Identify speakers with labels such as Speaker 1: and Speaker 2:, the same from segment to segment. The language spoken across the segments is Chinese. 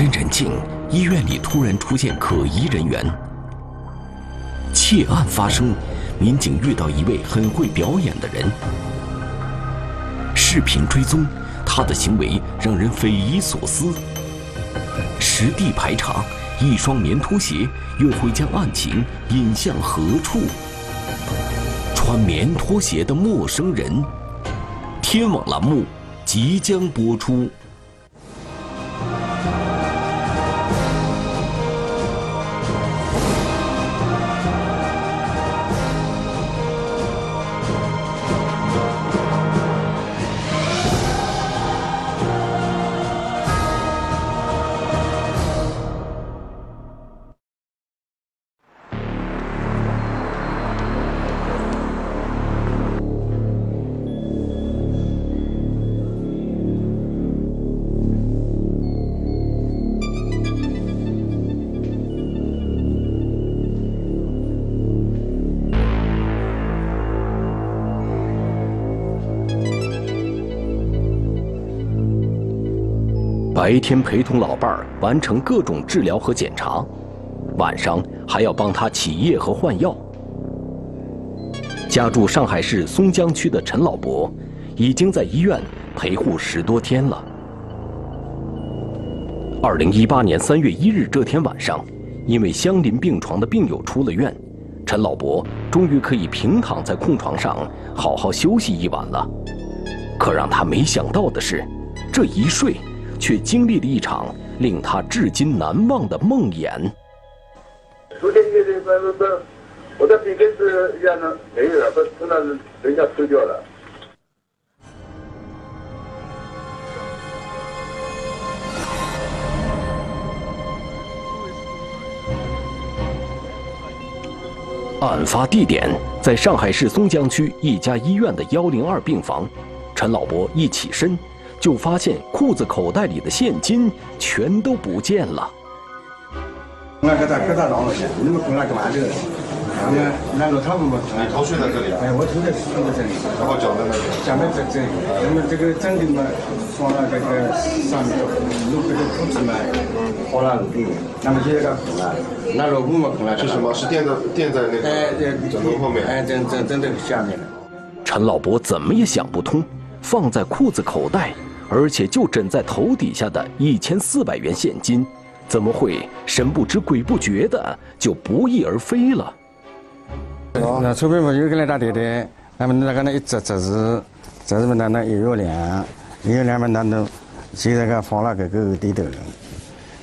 Speaker 1: 阵人静，医院里突然出现可疑人员。窃案发生，民警遇到一位很会表演的人。视频追踪，他的行为让人匪夷所思。实地排查，一双棉拖鞋又会将案情引向何处？穿棉拖鞋的陌生人，天网栏目即将播出。白天陪同老伴儿完成各种治疗和检查，晚上还要帮他起夜和换药。家住上海市松江区的陈老伯，已经在医院陪护十多天了。二零一八年三月一日这天晚上，因为相邻病床的病友出了院，陈老伯终于可以平躺在空床上好好休息一晚了。可让他没想到的是，这一睡。却经历了一场令他至今难忘的梦魇。
Speaker 2: 昨天夜里，不不不，我在鼻根子一样的没有了，不是那是人家抽掉了。
Speaker 1: 案发地点在上海市松江区一家医院的幺零二病房。陈老伯一起身。就发现裤子口袋里的现金全都不见了。
Speaker 3: 那个在疙瘩上了，你们
Speaker 4: 你头睡在这里？
Speaker 3: 哎，我头在睡在这里。
Speaker 4: 然后脚在那里？
Speaker 3: 脚在这这里。那么这个嘛，放到这个上面，弄这个裤子嘛，放了。那么现在个碰了，那个我们碰了。
Speaker 4: 是什么？是垫在垫在那个枕头后面？
Speaker 3: 哎，枕枕枕头下面了。
Speaker 1: 陈老伯怎么也想不通，放在裤子口袋。而且就枕在头底下的一千四百元现金，怎么会神不知鬼不觉的就不翼而飞了？
Speaker 3: 那钞票嘛，又给他打袋袋，那么那个那一折折子，折子嘛那那一月两，一月两嘛那都，现在个放那个个后头，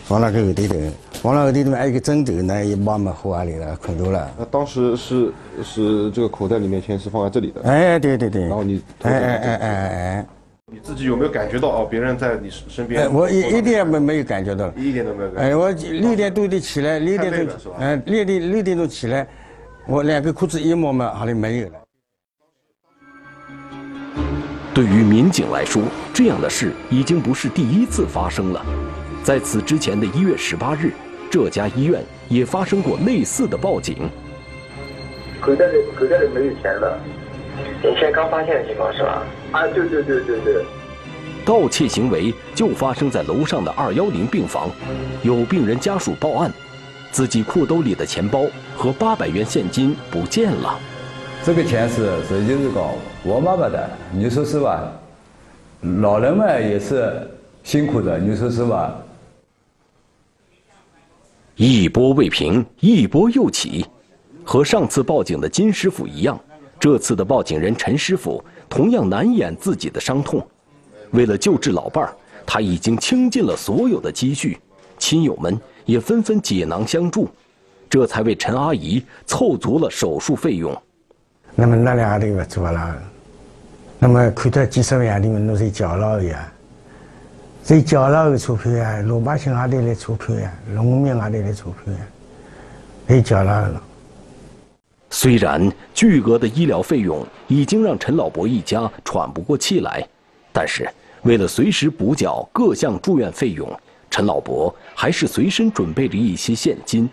Speaker 3: 放那个后头头，放了后头头嘛还有个枕头，呢一包嘛放哪里了？困住了。
Speaker 4: 那当时是是这个口袋里面钱是放在这里的。
Speaker 3: 哎，对对对。
Speaker 4: 然后你
Speaker 3: 哎哎哎哎哎。
Speaker 4: 你自己有没有感觉到哦？别人在你身边？
Speaker 3: 哎，我一一点没没有感觉到，
Speaker 4: 一点都没有。感觉。
Speaker 3: 哎，我六点多的起来，六点钟，哎，六点六点钟起来，我两个裤子一摸嘛，好像没有了。
Speaker 1: 对于民警来说，这样的事已经不是第一次发生了。在此之前的一月十八日，这家医院也发生过类似的报警。
Speaker 2: 口袋里口袋里没有钱了。
Speaker 5: 您现在刚发现的情况是吧？
Speaker 2: 啊，对对对对对。
Speaker 1: 盗窃行为就发生在楼上的二幺零病房，有病人家属报案，自己裤兜里的钱包和八百元现金不见了。
Speaker 6: 这个钱是是就是讲我妈妈的，你说是吧？老人们也是辛苦的，你说是吧？
Speaker 1: 一波未平，一波又起，和上次报警的金师傅一样。这次的报警人陈师傅同样难掩自己的伤痛，为了救治老伴儿，他已经倾尽了所有的积蓄，亲友们也纷纷解囊相助，这才为陈阿姨凑足了手术费用。
Speaker 3: 那么那两个都做了，那么看到几十万里面，都是交了呀，这交了的钞票呀，老百姓哪里来钞票呀？农民哪里来钞票呀？也交了。
Speaker 1: 虽然巨额的医疗费用已经让陈老伯一家喘不过气来，但是为了随时补缴各项住院费用，陈老伯还是随身准备了一些现金。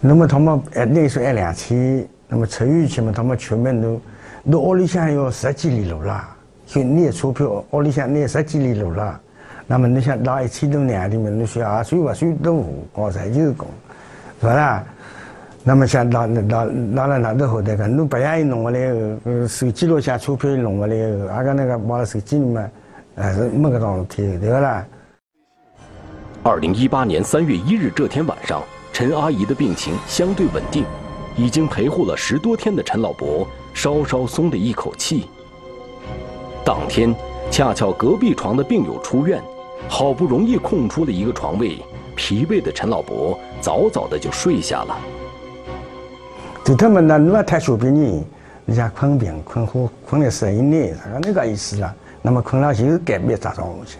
Speaker 3: 那么他们呃那时候按两千，那么出院去嘛，他们出门都，都屋里向要十几里路了，就拿车票，屋里向拿十几里路了，那么你想拿一千多两里面，你需要水不水都无，光才就是讲，是吧？那么像拿拿拿了那头后头个，侬白样一弄下来，呃，手机落下钞票弄下来，阿个那个放到手机里面，还是没搿桩事体，对不啦？
Speaker 1: 二零一八年三月一日这天晚上，陈阿姨的病情相对稳定，已经陪护了十多天的陈老伯稍稍松了一口气。当天，恰巧隔壁床的病友出院，好不容易空出了一个床位，疲惫的陈老伯早早的就睡下了。
Speaker 3: 就他们那你要太小病人，人家困病困好困了十一年，他那个意思了。那么困了就是改变咋状去。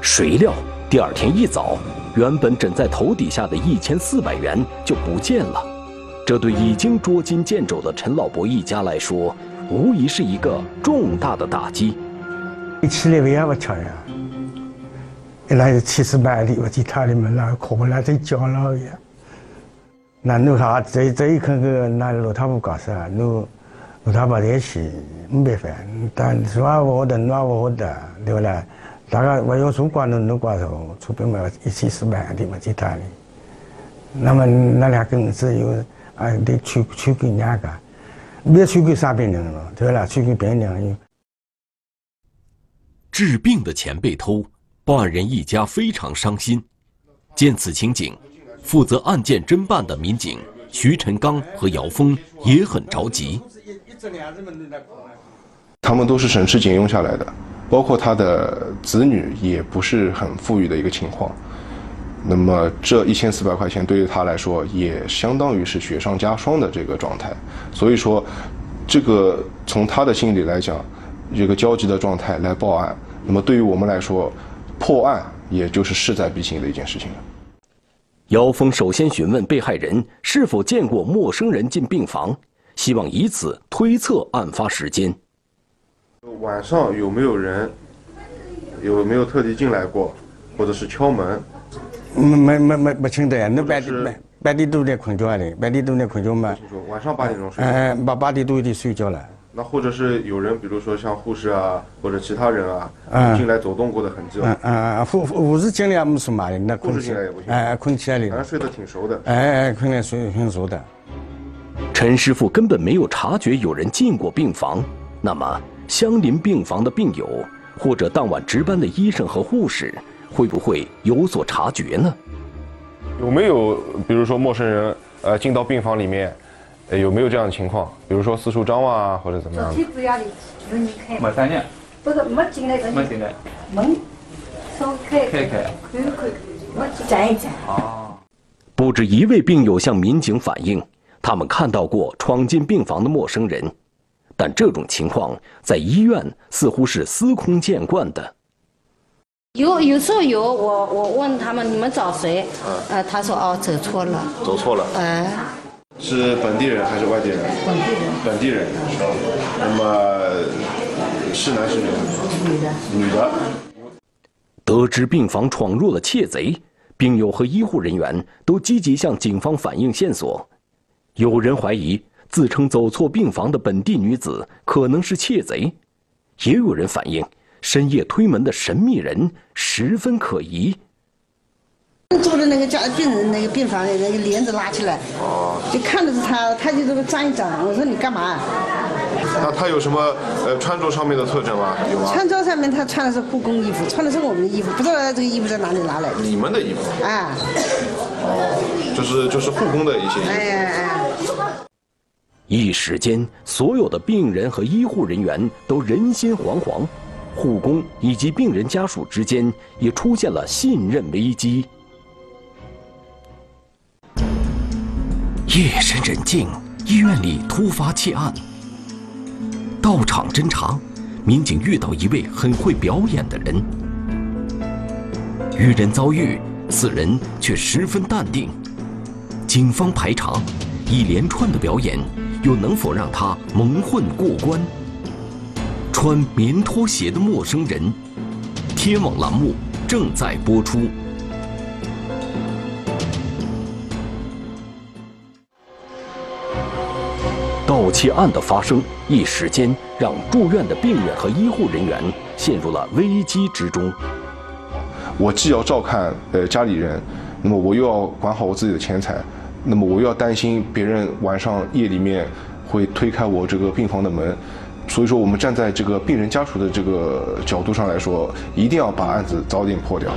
Speaker 1: 谁料第二天一早，原本枕在头底下的一千四百元就不见了。这对已经捉襟见肘的陈老伯一家来说，无疑是一个重大的打击。
Speaker 3: 一起来为啥不吃呀，一来就七十八里，我其他里面那可不来再讲了呀。那侬啥这这一看个那老太婆搞啥？侬老太婆在一起没办法，但是话我的，侬我的，对不啦？大家我要做官，侬侬官做，出兵嘛一千四百的嘛其他的。那么那两根只有啊得去去给人家个，别去给啥病人了，对不啦？去给别人。
Speaker 1: 治病的钱被偷，报案人一家非常伤心。见此情景，负责案件侦办的民警徐晨刚和姚峰也很着急。
Speaker 4: 他们都是省吃俭用下来的。包括他的子女也不是很富裕的一个情况，那么这一千四百块钱对于他来说也相当于是雪上加霜的这个状态，所以说，这个从他的心里来讲，这个焦急的状态来报案，那么对于我们来说，破案也就是势在必行的一件事情了。
Speaker 1: 姚峰首先询问被害人是否见过陌生人进病房，希望以此推测案发时间。
Speaker 4: 晚上有没有人？有没有特地进来过，或者是敲门？
Speaker 3: 没没没没没清的，那白天白白天都在困觉的，白天都在困觉嘛。
Speaker 4: 晚上八点钟睡。
Speaker 3: 哎，八八点多就睡觉了。
Speaker 4: 那或者是有人，比如说像护士啊，或者其他人啊，进来走动过的痕迹。
Speaker 3: 嗯嗯嗯，护护士进来也没什么的，那
Speaker 4: 护士进来也不行。
Speaker 3: 哎，困起来的。
Speaker 4: 反正睡得挺熟的。
Speaker 3: 哎哎，困得睡挺熟的。
Speaker 1: 陈师傅根本没有察觉有人进过病房，那么？相邻病房的病友，或者当晚值班的医生和护士，会不会有所察觉呢？
Speaker 4: 有没有，比如说陌生人，呃，进到病房里面，有没有这样的情况？比如说四处张望啊，或者怎么样？
Speaker 7: 没三年，
Speaker 8: 不是没进来，
Speaker 7: 没进来，
Speaker 8: 门开
Speaker 7: 开开，
Speaker 8: 一站。
Speaker 1: 啊！不止一位病友向民警反映，他们看到过闯进病房的陌生人。但这种情况在医院似乎是司空见惯的。
Speaker 8: 有有时候有，我我问他们你们找谁？呃，他说哦走错了。
Speaker 4: 走错了。
Speaker 8: 哎。
Speaker 4: 是本地人还是外地人？
Speaker 8: 本地人。
Speaker 4: 本地人。那么是男是女？
Speaker 8: 女的。
Speaker 4: 女的。
Speaker 1: 得知病房闯入了窃贼，病友和医护人员都积极向警方反映线索。有人怀疑。自称走错病房的本地女子可能是窃贼，也有人反映深夜推门的神秘人十分可疑。
Speaker 8: 坐的那个家病人那个病房的那个帘子拉起来，就看着是他，他就这么张一张。我说你干嘛？
Speaker 4: 那他有什么呃穿着上面的特征吗？有吗？
Speaker 8: 穿着上面他穿的是护工衣服，穿的是我们的衣服，不知道这个衣服在哪里拿来的。
Speaker 4: 你们的衣服？
Speaker 8: 啊。
Speaker 4: 哦，就是就是护工的一些衣服。哎哎。
Speaker 1: 一时间，所有的病人和医护人员都人心惶惶，护工以及病人家属之间也出现了信任危机。夜深人静，医院里突发窃案。到场侦查，民警遇到一位很会表演的人。与人遭遇，此人却十分淡定。警方排查，一连串的表演。又能否让他蒙混过关？穿棉拖鞋的陌生人，天网栏目正在播出。盗窃案的发生，一时间让住院的病人和医护人员陷入了危机之中。
Speaker 4: 我既要照看呃家里人，那么我又要管好我自己的钱财，那么我又要担心别人晚上夜里面会推开我这个病房的门，所以说我们站在这个病人家属的这个角度上来说，一定要把案子早点破掉。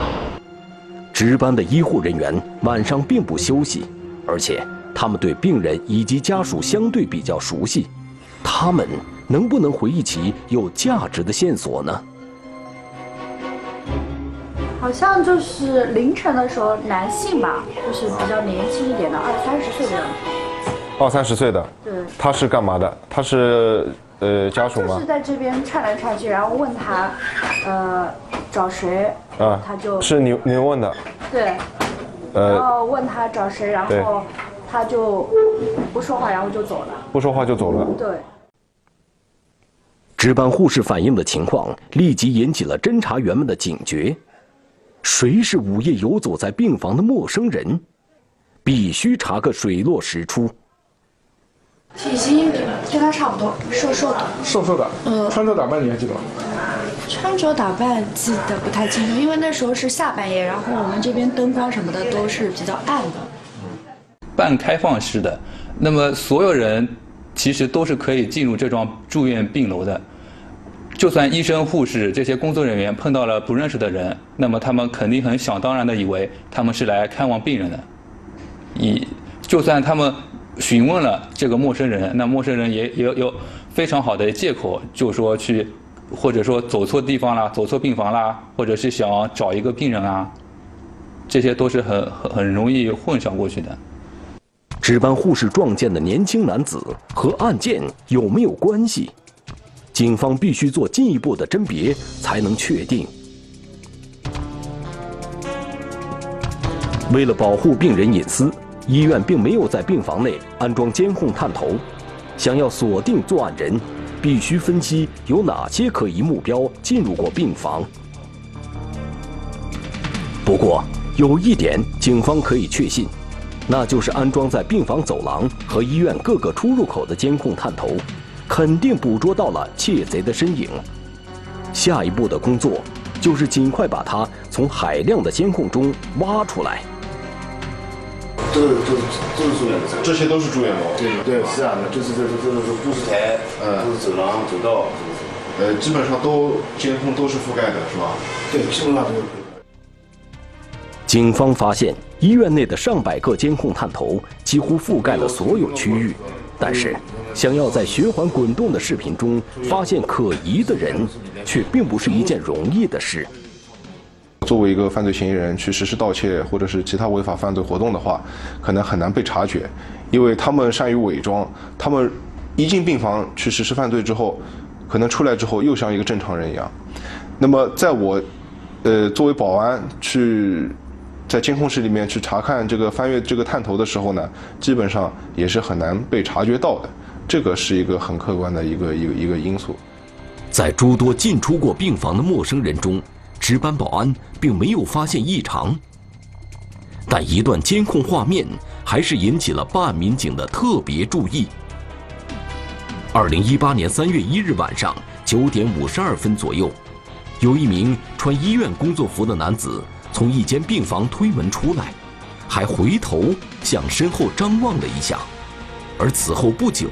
Speaker 1: 值班的医护人员晚上并不休息，而且他们对病人以及家属相对比较熟悉，他们能不能回忆起有价值的线索呢？
Speaker 9: 好像就是凌晨的时候，男性吧，就是比较年轻一点的，二三十岁的样子。
Speaker 4: 二三十岁的，
Speaker 9: 对，
Speaker 4: 他是干嘛的？他是呃家属吗
Speaker 9: 就是？在这边串来串去，然后问他，呃，找谁？
Speaker 4: 啊，
Speaker 9: 他就
Speaker 4: 是你你问的，
Speaker 9: 对，然
Speaker 4: 呃，
Speaker 9: 后问他找谁，然后他就不说话，然后就走了。
Speaker 4: 不说话就走了。
Speaker 9: 对，
Speaker 1: 值班护士反映的情况立即引起了侦查员们的警觉。谁是午夜游走在病房的陌生人？必须查个水落石出。
Speaker 10: 体型跟他差不多，瘦瘦的。
Speaker 11: 瘦瘦的，
Speaker 10: 嗯
Speaker 11: 穿着打扮你还记得吗？
Speaker 10: 穿着打扮记得不太清楚，因为那时候是下半夜，然后我们这边灯光什么的都是比较暗的。
Speaker 7: 半开放式的，那么所有人其实都是可以进入这幢住院病楼的。就算医生、护士这些工作人员碰到了不认识的人，那么他们肯定很想当然的以为他们是来看望病人的。以就算他们询问了这个陌生人，那陌生人也也有非常好的借口，就说去，或者说走错地方啦，走错病房啦，或者是想找一个病人啊，这些都是很很很容易混淆过去的。
Speaker 1: 值班护士撞见的年轻男子和案件有没有关系？警方必须做进一步的甄别，才能确定。为了保护病人隐私，医院并没有在病房内安装监控探头。想要锁定作案人，必须分析有哪些可疑目标进入过病房。不过，有一点警方可以确信，那就是安装在病房走廊和医院各个出入口的监控探头，肯定捕捉到了窃贼的身影。下一步的工作就是尽快把他从海量的监控中挖出来。
Speaker 12: 这都是都是都是住院的噻。
Speaker 4: 这些都是住院楼。
Speaker 12: 对对，是啊，就是这这这是护士台，呃，都是走廊、走道，
Speaker 4: 呃，基本上都监控都是覆盖的，是吧？
Speaker 12: 对，基本上都有。
Speaker 1: 警方发现，医院内的上百个监控探头几乎覆盖了所有区域，但是，想要在循环滚动的视频中发现可疑的人，却并不是一件容易的事。
Speaker 4: 作为一个犯罪嫌疑人去实施盗窃或者是其他违法犯罪活动的话，可能很难被察觉，因为他们善于伪装。他们一进病房去实施犯罪之后，可能出来之后又像一个正常人一样。那么，在我，呃，作为保安去在监控室里面去查看这个翻阅这个探头的时候呢，基本上也是很难被察觉到的。这个是一个很客观的一个一个一个因素。
Speaker 1: 在诸多进出过病房的陌生人中，值班保安并没有发现异常，但一段监控画面还是引起了办案民警的特别注意。二零一八年三月一日晚上九点五十二分左右，有一名穿医院工作服的男子从一间病房推门出来，还回头向身后张望了一下，而此后不久，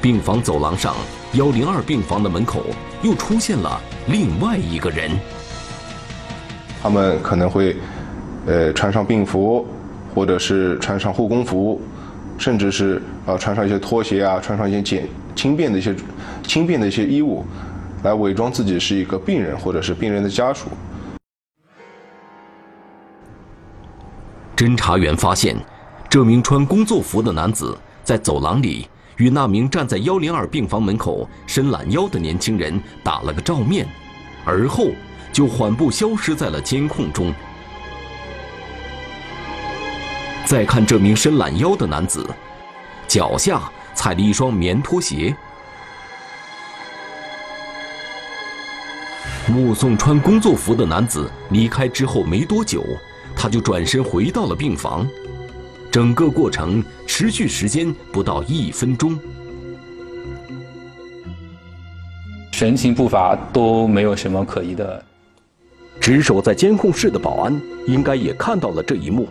Speaker 1: 病房走廊上幺零二病房的门口又出现了另外一个人。
Speaker 4: 他们可能会，呃，穿上病服，或者是穿上护工服，甚至是啊穿上一些拖鞋啊，穿上一些简轻便的一些轻便的一些衣物，来伪装自己是一个病人或者是病人的家属。
Speaker 1: 侦查员发现，这名穿工作服的男子在走廊里与那名站在幺零二病房门口伸懒腰的年轻人打了个照面，而后就缓步消失在了监控中。再看这名伸懒腰的男子，脚下踩了一双棉拖鞋。目送穿工作服的男子离开之后没多久，他就转身回到了病房。整个过程持续时间不到一分钟。
Speaker 7: 神情步伐都没有什么可疑的。
Speaker 1: 值守在监控室的保安应该也看到了这一幕，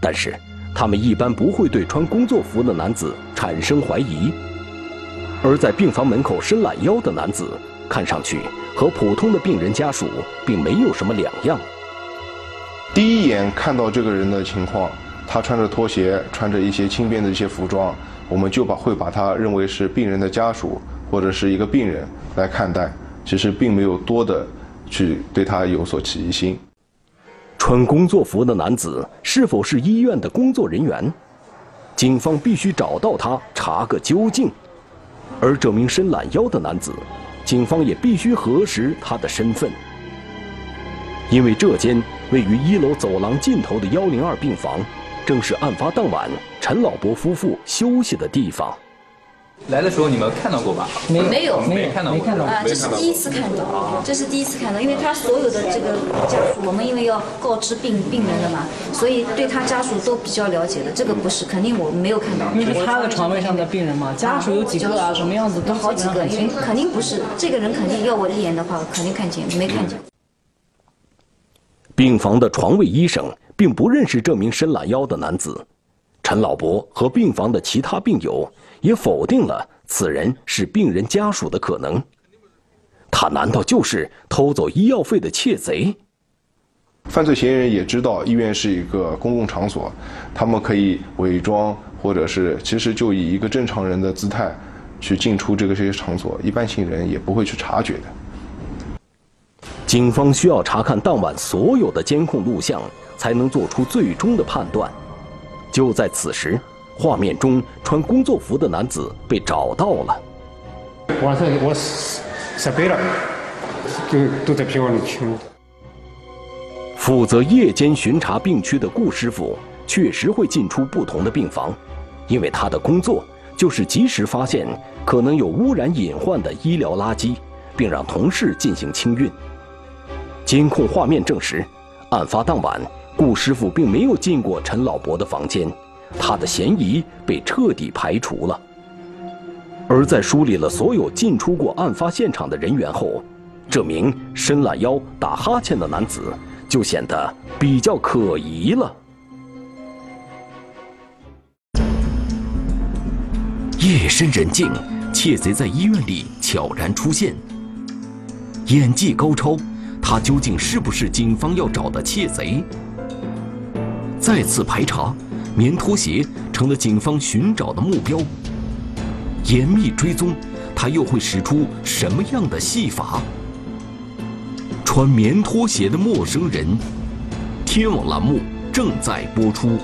Speaker 1: 但是他们一般不会对穿工作服的男子产生怀疑。而在病房门口伸懒腰的男子，看上去和普通的病人家属并没有什么两样。
Speaker 4: 第一眼看到这个人的情况，他穿着拖鞋，穿着一些轻便的一些服装，我们就把会把他认为是病人的家属或者是一个病人来看待，其实并没有多的去对他有所起疑心。
Speaker 1: 穿工作服的男子是否是医院的工作人员？警方必须找到他，查个究竟。而这名伸懒腰的男子，警方也必须核实他的身份。因为这间位于一楼走廊尽头的幺零二病房，正是案发当晚陈老伯夫妇休息的地方。
Speaker 7: 来的时候你们看到过吧？
Speaker 11: 没没有
Speaker 7: 没看到过
Speaker 11: 啊，这是第一次看到，这是第一次看到，因为他所有的这个家属，我们因为要告知病病人的嘛，所以对他家属都比较了解的。这个不是，肯定我没有看到。
Speaker 13: 你是他的床位上的病人嘛？家属有几个啊？什么样子？
Speaker 11: 都好几个，因为肯定不是这个人，肯定要我一眼的话，肯定看见，没看见。
Speaker 1: 病房的床位医生并不认识这名伸懒腰的男子，陈老伯和病房的其他病友也否定了此人是病人家属的可能。他难道就是偷走医药费的窃贼？
Speaker 4: 犯罪嫌疑人也知道医院是一个公共场所，他们可以伪装，或者是其实就以一个正常人的姿态去进出这个这些场所，一般性人也不会去察觉的。
Speaker 1: 警方需要查看当晚所有的监控录像，才能做出最终的判断。就在此时，画面中穿工作服的男子被找到了。
Speaker 14: 晚上我十倍了，就都在病房里取。
Speaker 1: 负责夜间巡查病区的顾师傅确实会进出不同的病房，因为他的工作就是及时发现可能有污染隐患的医疗垃圾，并让同事进行清运。监控画面证实，案发当晚，顾师傅并没有进过陈老伯的房间，他的嫌疑被彻底排除了。而在梳理了所有进出过案发现场的人员后，这名伸懒腰、打哈欠的男子就显得比较可疑了。夜深人静，窃贼在医院里悄然出现，演技高超。他究竟是不是警方要找的窃贼？再次排查，棉拖鞋成了警方寻找的目标。严密追踪，他又会使出什么样的戏法？穿棉拖鞋的陌生人，天网栏目正在播出。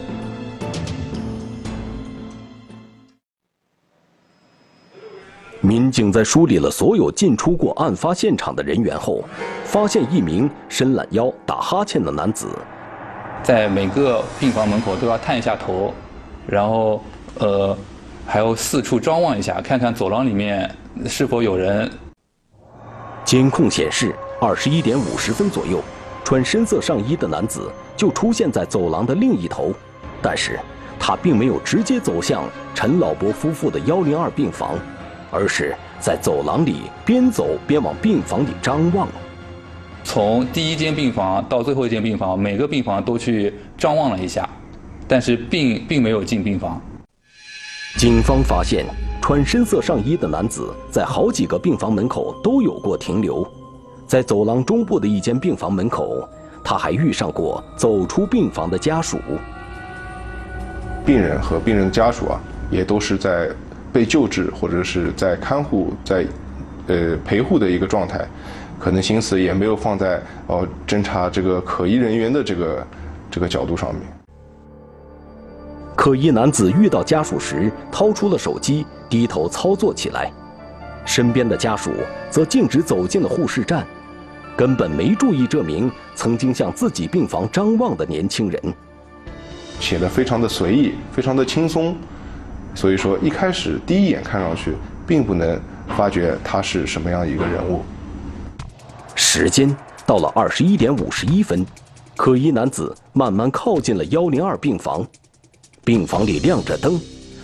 Speaker 1: 警在梳理了所有进出过案发现场的人员后，发现一名伸懒腰、打哈欠的男子，
Speaker 7: 在每个病房门口都要探一下头，然后呃，还要四处张望一下，看看走廊里面是否有人。
Speaker 1: 监控显示，二十一点五十分左右，穿深色上衣的男子就出现在走廊的另一头，但是他并没有直接走向陈老伯夫妇的幺零二病房。而是在走廊里边走边往病房里张望，
Speaker 7: 从第一间病房到最后一间病房，每个病房都去张望了一下，但是并并没有进病房。
Speaker 1: 警方发现，穿深色上衣的男子在好几个病房门口都有过停留，在走廊中部的一间病房门口，他还遇上过走出病房的家属。
Speaker 4: 病人和病人家属啊，也都是在。被救治或者是在看护、在呃陪护的一个状态，可能心思也没有放在哦侦查这个可疑人员的这个这个角度上面。
Speaker 1: 可疑男子遇到家属时，掏出了手机，低头操作起来；身边的家属则径直走进了护士站，根本没注意这名曾经向自己病房张望的年轻人。
Speaker 4: 写的非常的随意，非常的轻松。所以说，一开始第一眼看上去，并不能发觉他是什么样一个人物。
Speaker 1: 时间到了二十一点五十一分，可疑男子慢慢靠近了幺零二病房，病房里亮着灯，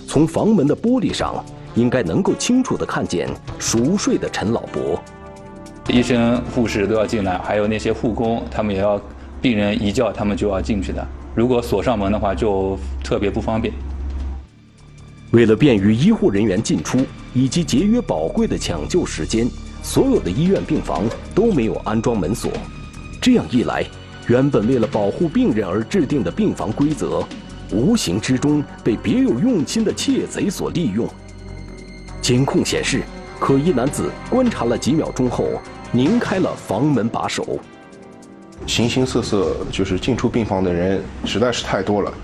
Speaker 1: 从房门的玻璃上应该能够清楚的看见熟睡的陈老伯。
Speaker 7: 医生、护士都要进来，还有那些护工，他们也要病人一叫，他们就要进去的。如果锁上门的话，就特别不方便。
Speaker 1: 为了便于医护人员进出以及节约宝贵的抢救时间，所有的医院病房都没有安装门锁。这样一来，原本为了保护病人而制定的病房规则，无形之中被别有用心的窃贼所利用。监控显示，可疑男子观察了几秒钟后，拧开了房门把手。
Speaker 4: 形形色色，就是进出病房的人实在是太多了。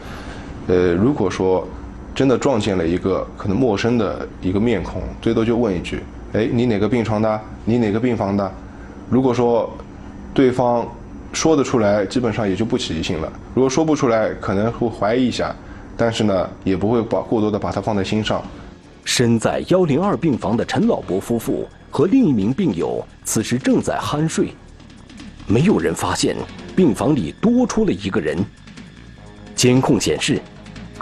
Speaker 4: 呃，如果说真的撞见了一个可能陌生的一个面孔，最多就问一句：“哎，你哪个病床的？你哪个病房的？”如果说对方说得出来，基本上也就不起疑心了。如果说不出来，可能会怀疑一下，但是呢，也不会把过多的把它放在心上。
Speaker 1: 身在幺零二病房的陈老伯夫妇和另一名病友此时正在酣睡，没有人发现病房里多出了一个人。监控显示。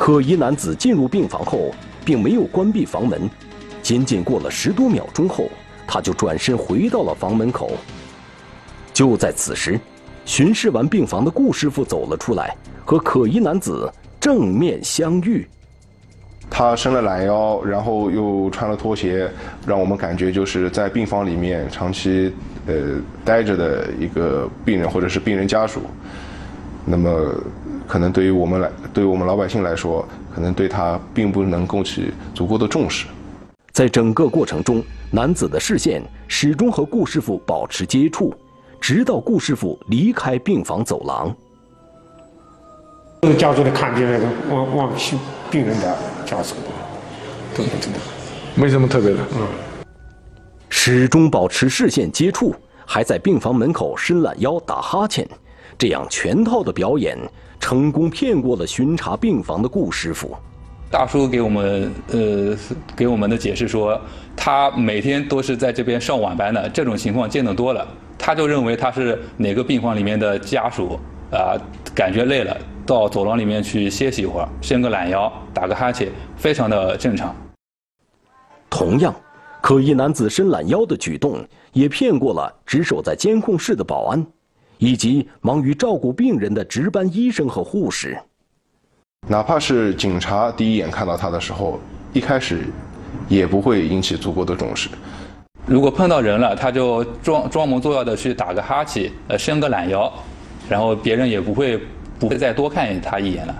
Speaker 1: 可疑男子进入病房后，并没有关闭房门，仅仅过了十多秒钟后，他就转身回到了房门口。就在此时，巡视完病房的顾师傅走了出来，和可疑男子正面相遇。
Speaker 4: 他伸了懒腰，然后又穿了拖鞋，让我们感觉就是在病房里面长期呃待着的一个病人或者是病人家属。那么。可能对于我们来，对于我们老百姓来说，可能对他并不能够去足够的重视。
Speaker 1: 在整个过程中，男子的视线始终和顾师傅保持接触，直到顾师傅离开病房走廊。
Speaker 14: 家属的看病那个望望去病人的家属，都不知道，
Speaker 15: 没什么特别的。嗯，
Speaker 1: 始终保持视线接触，还在病房门口伸懒腰打哈欠，这样全套的表演。成功骗过了巡查病房的顾师傅。
Speaker 7: 大叔给我们呃给我们的解释说，他每天都是在这边上晚班的，这种情况见得多了。他就认为他是哪个病房里面的家属啊，感觉累了，到走廊里面去歇息一会儿，伸个懒腰，打个哈欠，非常的正常。
Speaker 1: 同样，可疑男子伸懒腰的举动也骗过了值守在监控室的保安。以及忙于照顾病人的值班医生和护士，
Speaker 4: 哪怕是警察第一眼看到他的时候，一开始也不会引起足够的重视。
Speaker 7: 如果碰到人了，他就装装模作样的去打个哈欠，呃，伸个懒腰，然后别人也不会不会再多看他一眼了。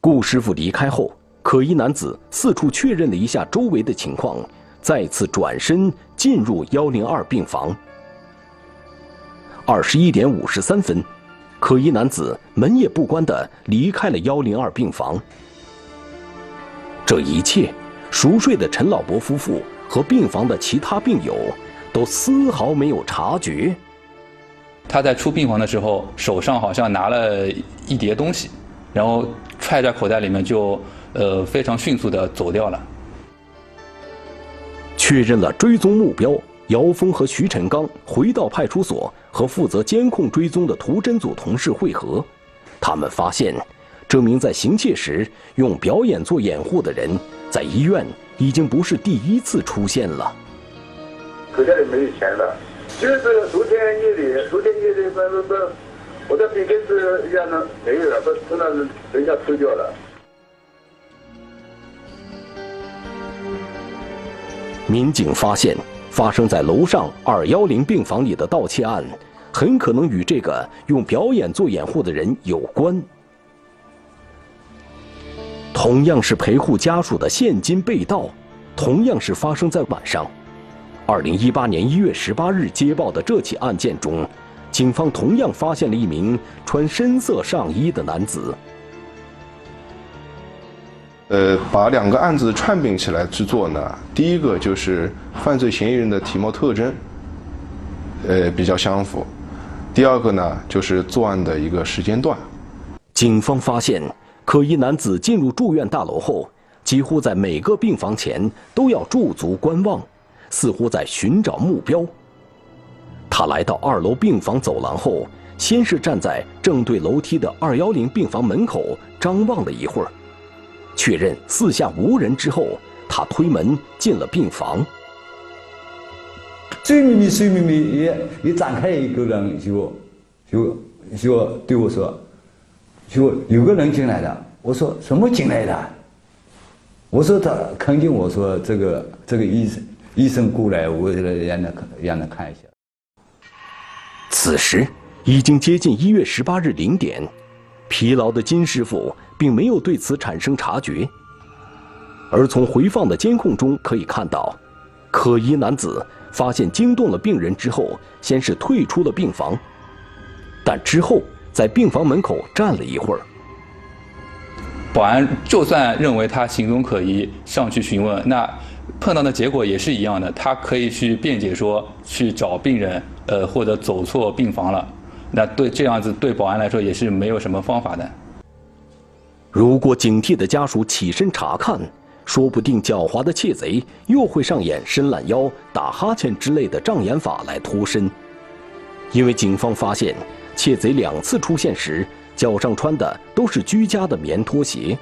Speaker 1: 顾师傅离开后，可疑男子四处确认了一下周围的情况，再次转身进入幺零二病房。二十一点五十三分，可疑男子门也不关的离开了幺零二病房。这一切，熟睡的陈老伯夫妇和病房的其他病友都丝毫没有察觉。
Speaker 7: 他在出病房的时候，手上好像拿了一叠东西，然后揣在口袋里面，就呃非常迅速的走掉了。
Speaker 1: 确认了追踪目标。姚峰和徐晨刚回到派出所，和负责监控追踪的图侦组同事会合。他们发现，这名在行窃时用表演做掩护的人，在医院已经不是第一次出现了。
Speaker 2: 口袋里没有钱了，就是昨天夜里，昨天夜里那那那，我的笔根子一样的没有了，被从那人家偷掉了。
Speaker 1: 民警发现。发生在楼上二幺零病房里的盗窃案，很可能与这个用表演做掩护的人有关。同样是陪护家属的现金被盗，同样是发生在晚上。二零一八年一月十八日接报的这起案件中，警方同样发现了一名穿深色上衣的男子。
Speaker 4: 呃，把两个案子串并起来制作呢，第一个就是犯罪嫌疑人的体貌特征，呃，比较相符；第二个呢，就是作案的一个时间段。
Speaker 1: 警方发现，可疑男子进入住院大楼后，几乎在每个病房前都要驻足观望，似乎在寻找目标。他来到二楼病房走廊后，先是站在正对楼梯的二幺零病房门口张望了一会儿。确认四下无人之后，他推门进了病房。
Speaker 6: 睡咪咪睡咪咪，一一展开一个人就就就对我说，就有个人进来的。我说什么进来的？我说他肯定我说这个这个医生医生过来，我让他让他看一下。
Speaker 1: 此时已经接近一月十八日零点，疲劳的金师傅并没有对此产生察觉。而从回放的监控中可以看到，可疑男子发现惊动了病人之后，先是退出了病房，但之后在病房门口站了一会儿。
Speaker 7: 保安就算认为他行踪可疑，上去询问，那碰到的结果也是一样的。他可以去辩解说去找病人，呃，或者走错病房了。那对这样子对保安来说也是没有什么方法的。
Speaker 1: 如果警惕的家属起身查看，说不定狡猾的窃贼又会上演伸懒腰、打哈欠之类的障眼法来脱身。因为警方发现，窃贼两次出现时脚上穿的都是居家的棉拖鞋。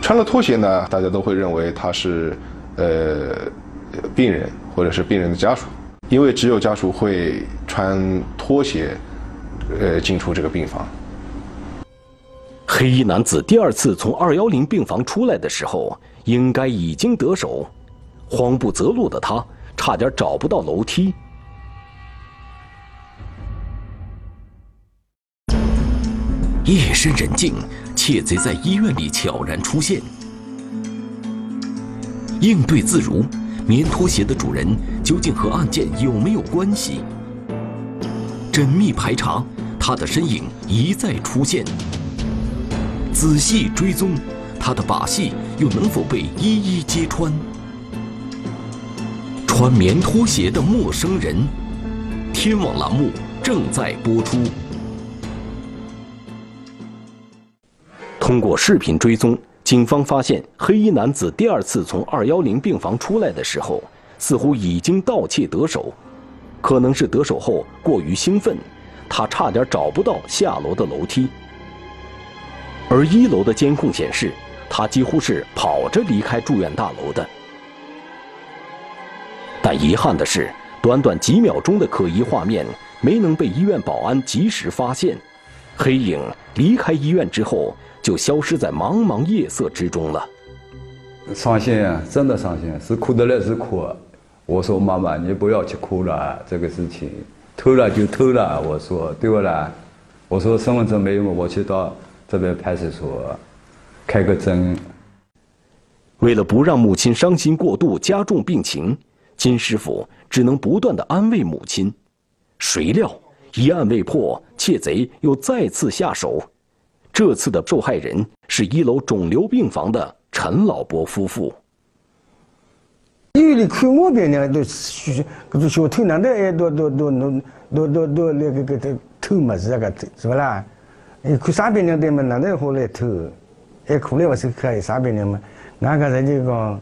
Speaker 4: 穿了拖鞋呢，大家都会认为他是呃病人或者是病人的家属，因为只有家属会穿拖鞋呃进出这个病房。
Speaker 1: 黑衣男子第二次从二幺零病房出来的时候，应该已经得手。慌不择路的他，差点找不到楼梯。夜深人静，窃贼在医院里悄然出现。应对自如，棉拖鞋的主人究竟和案件有没有关系？缜密排查，他的身影一再出现。仔细追踪，他的把戏又能否被一一揭穿？穿棉拖鞋的陌生人，天网栏目正在播出。通过视频追踪，警方发现黑衣男子第二次从二幺零病房出来的时候，似乎已经盗窃得手，可能是得手后过于兴奋，他差点找不到下楼的楼梯。而一楼的监控显示，他几乎是跑着离开住院大楼的。但遗憾的是，短短几秒钟的可疑画面没能被医院保安及时发现，黑影离开医院之后就消失在茫茫夜色之中了。
Speaker 6: 伤心啊，真的伤心，是哭的来是哭。我说妈妈，你不要去哭了，这个事情偷了就偷了。我说对不啦？我说身份证没有，我去到。这边派出所开个针。
Speaker 1: 为了不让母亲伤心过度，加重病情，金师傅只能不断的安慰母亲。谁料一案未破，窃贼又再次下手。这次的受害人是一楼肿瘤病房的陈老伯夫妇。
Speaker 3: 医院里看我病人都小，搿种小偷难道还都都都都都都都那个个偷偷么子啊？个是不啦？你看啥病人对嘛？哪能好来偷？还可来不是可以啥病人嘛？那个人就讲，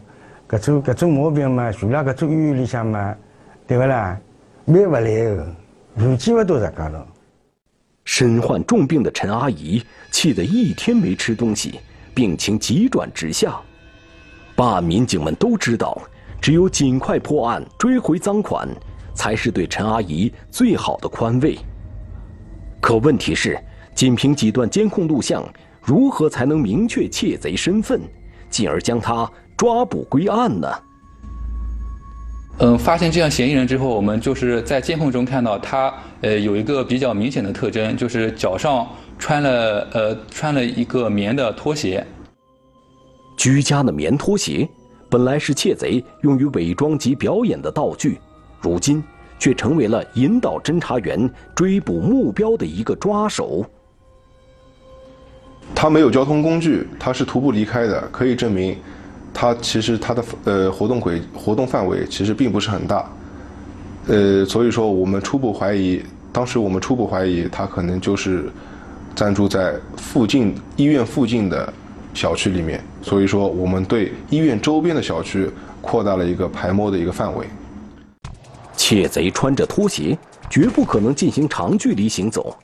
Speaker 3: 搿种搿种毛病嘛，住了搿种医院里向嘛，对不啦？买不来的，有机会都是搿了。
Speaker 1: 身患重病的陈阿姨气得一天没吃东西，病情急转直下。办案民警们都知道，只有尽快破案、追回赃款，才是对陈阿姨最好的宽慰。可问题是。仅凭几段监控录像，如何才能明确窃贼身份，进而将他抓捕归案呢？
Speaker 7: 嗯，发现这样嫌疑人之后，我们就是在监控中看到他，呃，有一个比较明显的特征，就是脚上穿了呃穿了一个棉的拖鞋。
Speaker 1: 居家的棉拖鞋，本来是窃贼用于伪装及表演的道具，如今却成为了引导侦查员追捕目标的一个抓手。
Speaker 4: 他没有交通工具，他是徒步离开的，可以证明，他其实他的呃活动轨活动范围其实并不是很大，呃，所以说我们初步怀疑，当时我们初步怀疑他可能就是暂住在附近医院附近的小区里面，所以说我们对医院周边的小区扩大了一个排摸的一个范围。
Speaker 1: 窃贼穿着拖鞋，绝不可能进行长距离行走。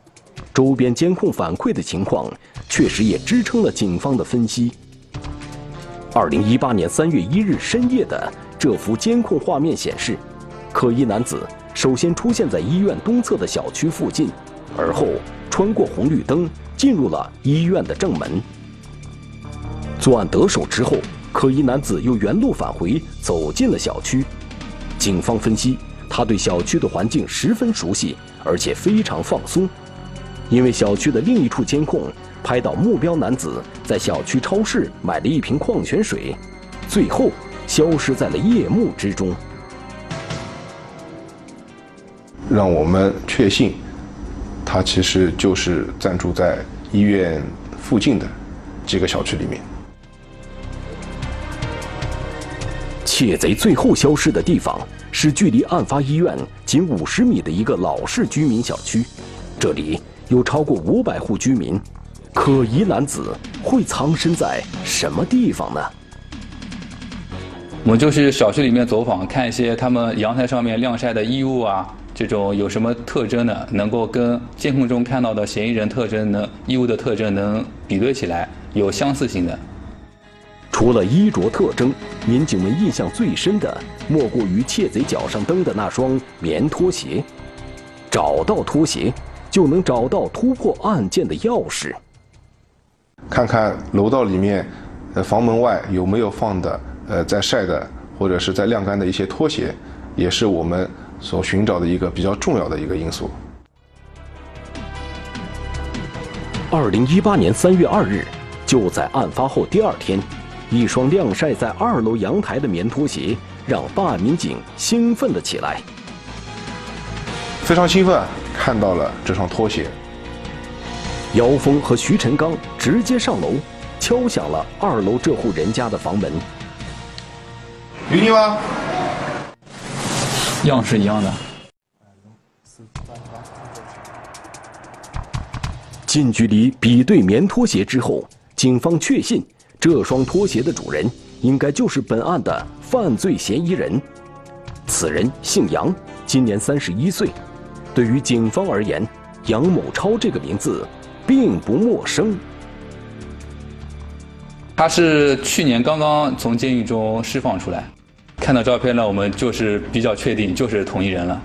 Speaker 1: 周边监控反馈的情况，确实也支撑了警方的分析。二零一八年三月一日深夜的这幅监控画面显示，可疑男子首先出现在医院东侧的小区附近，而后穿过红绿灯进入了医院的正门。作案得手之后，可疑男子又原路返回，走进了小区。警方分析，他对小区的环境十分熟悉，而且非常放松，因为小区的另一处监控拍到目标男子在小区超市买了一瓶矿泉水，最后消失在了夜幕之中。
Speaker 4: 让我们确信，他其实就是暂住在医院附近的几个小区里面。
Speaker 1: 窃贼最后消失的地方是距离案发医院仅五十米的一个老式居民小区，这里有超过五百户居民。可疑男子会藏身在什么地方呢？
Speaker 7: 我们就是小区里面走访，看一些他们阳台上面晾晒的衣物啊，这种有什么特征的，能够跟监控中看到的嫌疑人特征能衣物的特征能比对起来，有相似性的。
Speaker 1: 除了衣着特征，民警们印象最深的莫过于窃贼脚上蹬的那双棉拖鞋。找到拖鞋，就能找到突破案件的钥匙。
Speaker 4: 看看楼道里面，呃，房门外有没有放的，呃，在晒的或者是在晾干的一些拖鞋，也是我们所寻找的一个比较重要的一个因素。
Speaker 1: 二零一八年三月二日，就在案发后第二天。一双晾晒在二楼阳台的棉拖鞋，让办案民警兴奋了起来。
Speaker 4: 非常兴奋，看到了这双拖鞋。
Speaker 1: 姚峰和徐晨刚直接上楼，敲响了二楼这户人家的房门。
Speaker 4: 有你吗？
Speaker 7: 样式一样的。
Speaker 1: 近距离比对棉拖鞋之后，警方确信。这双拖鞋的主人应该就是本案的犯罪嫌疑人。此人姓杨，今年三十一岁。对于警方而言，杨某超这个名字并不陌生。
Speaker 7: 他是去年刚刚从监狱中释放出来，看到照片呢，我们就是比较确定就是同一人了。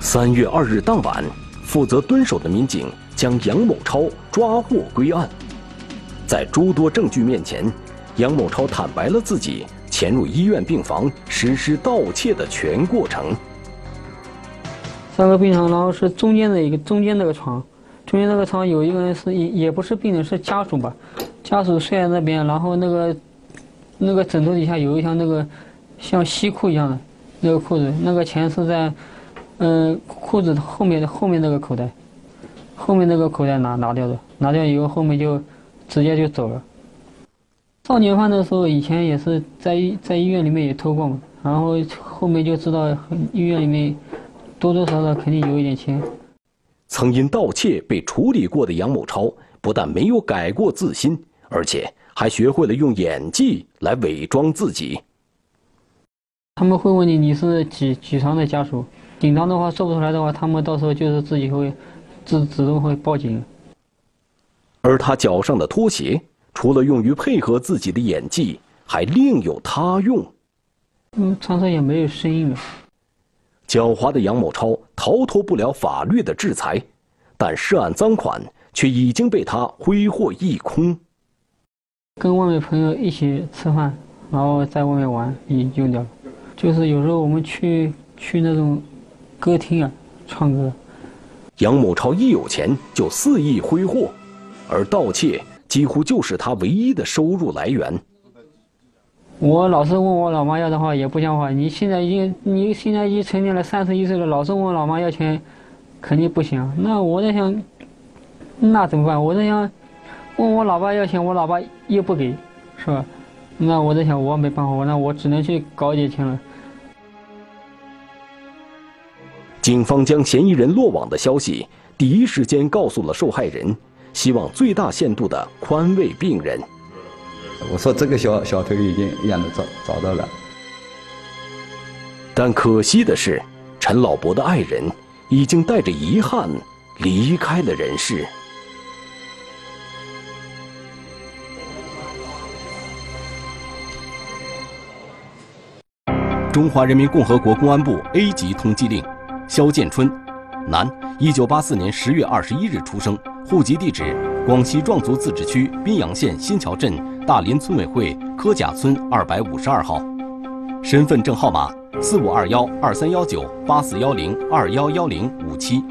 Speaker 1: 三月二日当晚，负责蹲守的民警将杨某超抓获归案。在诸多证据面前，杨某超坦白了自己潜入医院病房实施盗窃的全过程。
Speaker 15: 三个病床，然后是中间的一个中间那个床，中间那个床有一个人是也也不是病人是家属吧，家属睡在那边，然后那个那个枕头底下有一条那个像西裤一样的那个裤子，那个钱是在嗯裤子后面的后面那个口袋，后面那个口袋拿拿掉的，拿掉以后后面就。直接就走了。少年犯的时候，以前也是在在医院里面也偷过嘛，然后后面就知道医院里面多多少少肯定有一点钱。
Speaker 1: 曾因盗窃被处理过的杨某超，不但没有改过自新，而且还学会了用演技来伪装自己。
Speaker 15: 他们会问你你是几几床的家属，紧张的话说不出来的话，他们到时候就是自己会自自动会报警。
Speaker 1: 而他脚上的拖鞋，除了用于配合自己的演技，还另有他用。
Speaker 15: 嗯，穿上也没有声音了。
Speaker 1: 狡猾的杨某超逃脱不了法律的制裁，但涉案赃款却已经被他挥霍一空。
Speaker 15: 跟外面朋友一起吃饭，然后在外面玩，也用掉了。就是有时候我们去去那种歌厅啊唱歌。
Speaker 1: 杨某超一有钱就肆意挥霍。而盗窃几乎就是他唯一的收入来源。
Speaker 15: 我老是问我老妈要的话也不像话。你现在已经，你现在已经成年了，三十一岁了，老是问我老妈要钱，肯定不行。那我在想，那怎么办？我在想，问我老爸要钱，我老爸又不给，是吧？那我在想，我没办法，我那我只能去搞点钱了。
Speaker 1: 警方将嫌疑人落网的消息第一时间告诉了受害人。希望最大限度的宽慰病人。
Speaker 6: 我说这个小小偷已经让他找找到了，
Speaker 1: 但可惜的是，陈老伯的爱人已经带着遗憾离开了人世。中华人民共和国公安部 A 级通缉令：肖建春，男，一九八四年十月二十一日出生，户籍地址广西壮族自治区宾阳县新桥镇大林村委会柯甲村二百五十二号，身份证号码四五二幺二三幺九八四幺零二幺幺零五七。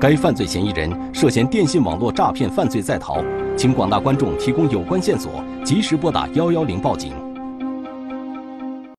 Speaker 1: 该犯罪嫌疑人涉嫌电信网络诈骗犯罪在逃，请广大观众提供有关线索，及时拨打幺幺零报警。